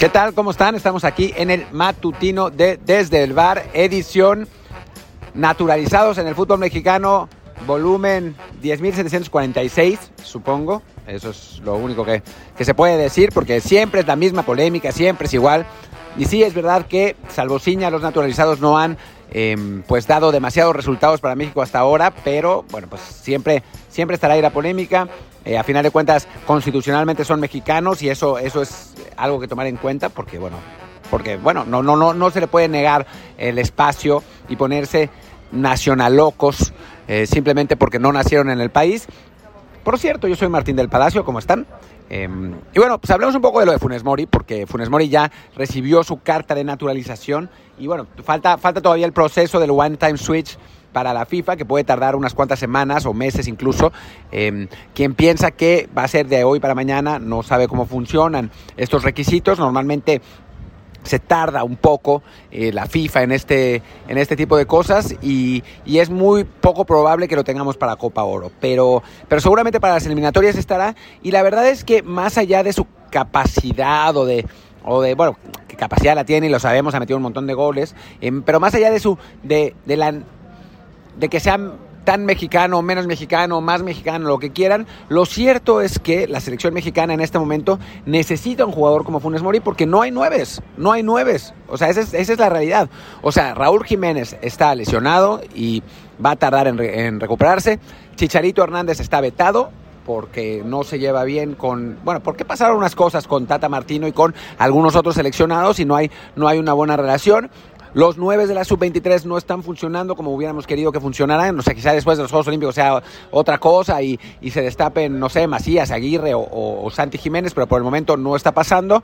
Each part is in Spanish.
¿Qué tal? ¿Cómo están? Estamos aquí en el matutino de Desde el Bar, edición naturalizados en el fútbol mexicano, volumen 10.746, supongo. Eso es lo único que, que se puede decir, porque siempre es la misma polémica, siempre es igual. Y sí, es verdad que, salvo Ciña, los naturalizados no han eh, pues dado demasiados resultados para México hasta ahora, pero bueno, pues siempre, siempre estará ahí la polémica. Eh, a final de cuentas, constitucionalmente son mexicanos y eso, eso es algo que tomar en cuenta porque, bueno, porque, bueno, no, no, no, no se le puede negar el espacio y ponerse nacionalocos eh, simplemente porque no nacieron en el país. Por cierto, yo soy Martín del Palacio, ¿cómo están? Eh, y bueno, pues hablemos un poco de lo de Funes Mori, porque Funes Mori ya recibió su carta de naturalización y bueno, falta, falta todavía el proceso del One Time Switch para la FIFA, que puede tardar unas cuantas semanas o meses incluso. Eh, quien piensa que va a ser de hoy para mañana no sabe cómo funcionan estos requisitos. Normalmente se tarda un poco eh, la FIFA en este, en este tipo de cosas y, y, es muy poco probable que lo tengamos para Copa Oro, pero, pero seguramente para las eliminatorias estará y la verdad es que más allá de su capacidad o de, o de bueno, que capacidad la tiene y lo sabemos, ha metido un montón de goles, eh, pero más allá de su, de, de la, de que sean tan mexicano, menos mexicano, más mexicano, lo que quieran. Lo cierto es que la selección mexicana en este momento necesita un jugador como Funes Mori porque no hay nueves, no hay nueves. O sea, esa es, esa es la realidad. O sea, Raúl Jiménez está lesionado y va a tardar en, re, en recuperarse. Chicharito Hernández está vetado, porque no se lleva bien con, bueno, porque pasaron unas cosas con Tata Martino y con algunos otros seleccionados y no hay, no hay una buena relación. Los nueve de la sub-23 no están funcionando como hubiéramos querido que funcionaran. O sea, quizá después de los Juegos Olímpicos sea otra cosa y, y se destapen, no sé, Macías, Aguirre o, o, o, Santi Jiménez, pero por el momento no está pasando.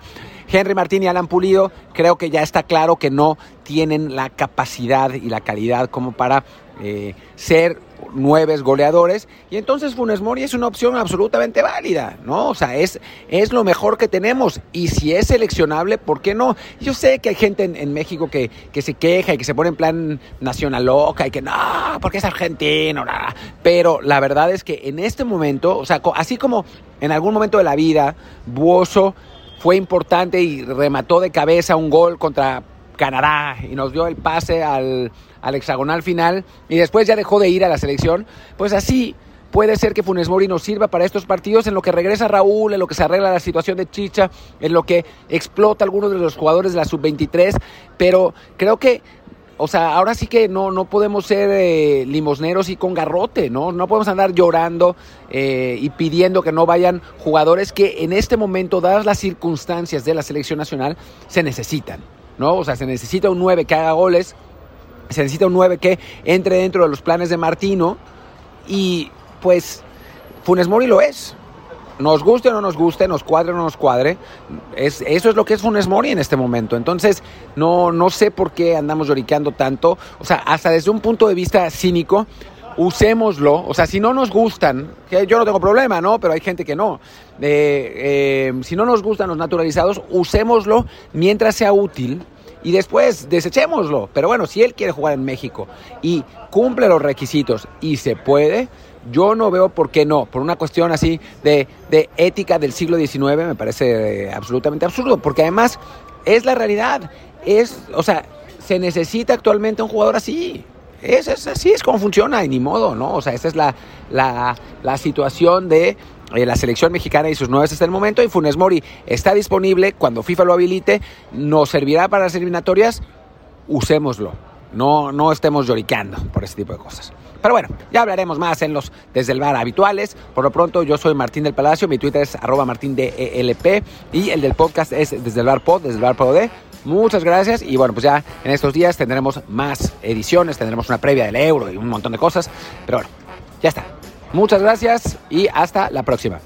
Henry Martín y Alan Pulido, creo que ya está claro que no tienen la capacidad y la calidad como para eh, ser nueves goleadores y entonces Funes Mori es una opción absolutamente válida, ¿no? O sea, es, es lo mejor que tenemos y si es seleccionable, ¿por qué no? Yo sé que hay gente en, en México que, que, se queja y que se pone en plan nacional loca y que no, porque es argentino, nada. pero la verdad es que en este momento, o sea, así como en algún momento de la vida, Buoso fue importante y remató de cabeza un gol contra Canadá y nos dio el pase al, al, hexagonal final y después ya dejó de ir a la selección, pues así puede ser que Funes Mori nos sirva para estos partidos en lo que regresa Raúl, en lo que se arregla la situación de Chicha, en lo que explota algunos de los jugadores de la sub-23, pero creo que o sea, ahora sí que no, no podemos ser eh, limosneros y con garrote, ¿no? No podemos andar llorando eh, y pidiendo que no vayan jugadores que en este momento, dadas las circunstancias de la selección nacional, se necesitan, ¿no? O sea, se necesita un 9 que haga goles, se necesita un 9 que entre dentro de los planes de Martino y pues Funes Mori lo es. Nos guste o no nos guste, nos cuadre o no nos cuadre, es, eso es lo que es Funes Mori en este momento. Entonces, no, no sé por qué andamos lloriqueando tanto. O sea, hasta desde un punto de vista cínico, usémoslo. O sea, si no nos gustan, que yo no tengo problema, ¿no? Pero hay gente que no. Eh, eh, si no nos gustan los naturalizados, usémoslo mientras sea útil y después desechémoslo. Pero bueno, si él quiere jugar en México y cumple los requisitos y se puede, yo no veo por qué no. Por una cuestión así de, de ética del siglo XIX me parece eh, absolutamente absurdo, porque además es la realidad. Es, o sea, se necesita actualmente un jugador así. Es, es, así es como funciona y ni modo, ¿no? O sea, esa es la, la, situación de eh, la selección mexicana y sus nueve hasta el momento. Y Funes Mori está disponible cuando FIFA lo habilite. ¿Nos servirá para las eliminatorias? Usémoslo. No, no estemos lloricando por ese tipo de cosas. Pero bueno, ya hablaremos más en los desde el bar habituales. Por lo pronto, yo soy Martín del Palacio, mi Twitter es arroba martín de ELP y el del podcast es desde el bar pod, desde el bar pod. Muchas gracias y bueno, pues ya en estos días tendremos más ediciones, tendremos una previa del euro y un montón de cosas. Pero bueno, ya está. Muchas gracias y hasta la próxima.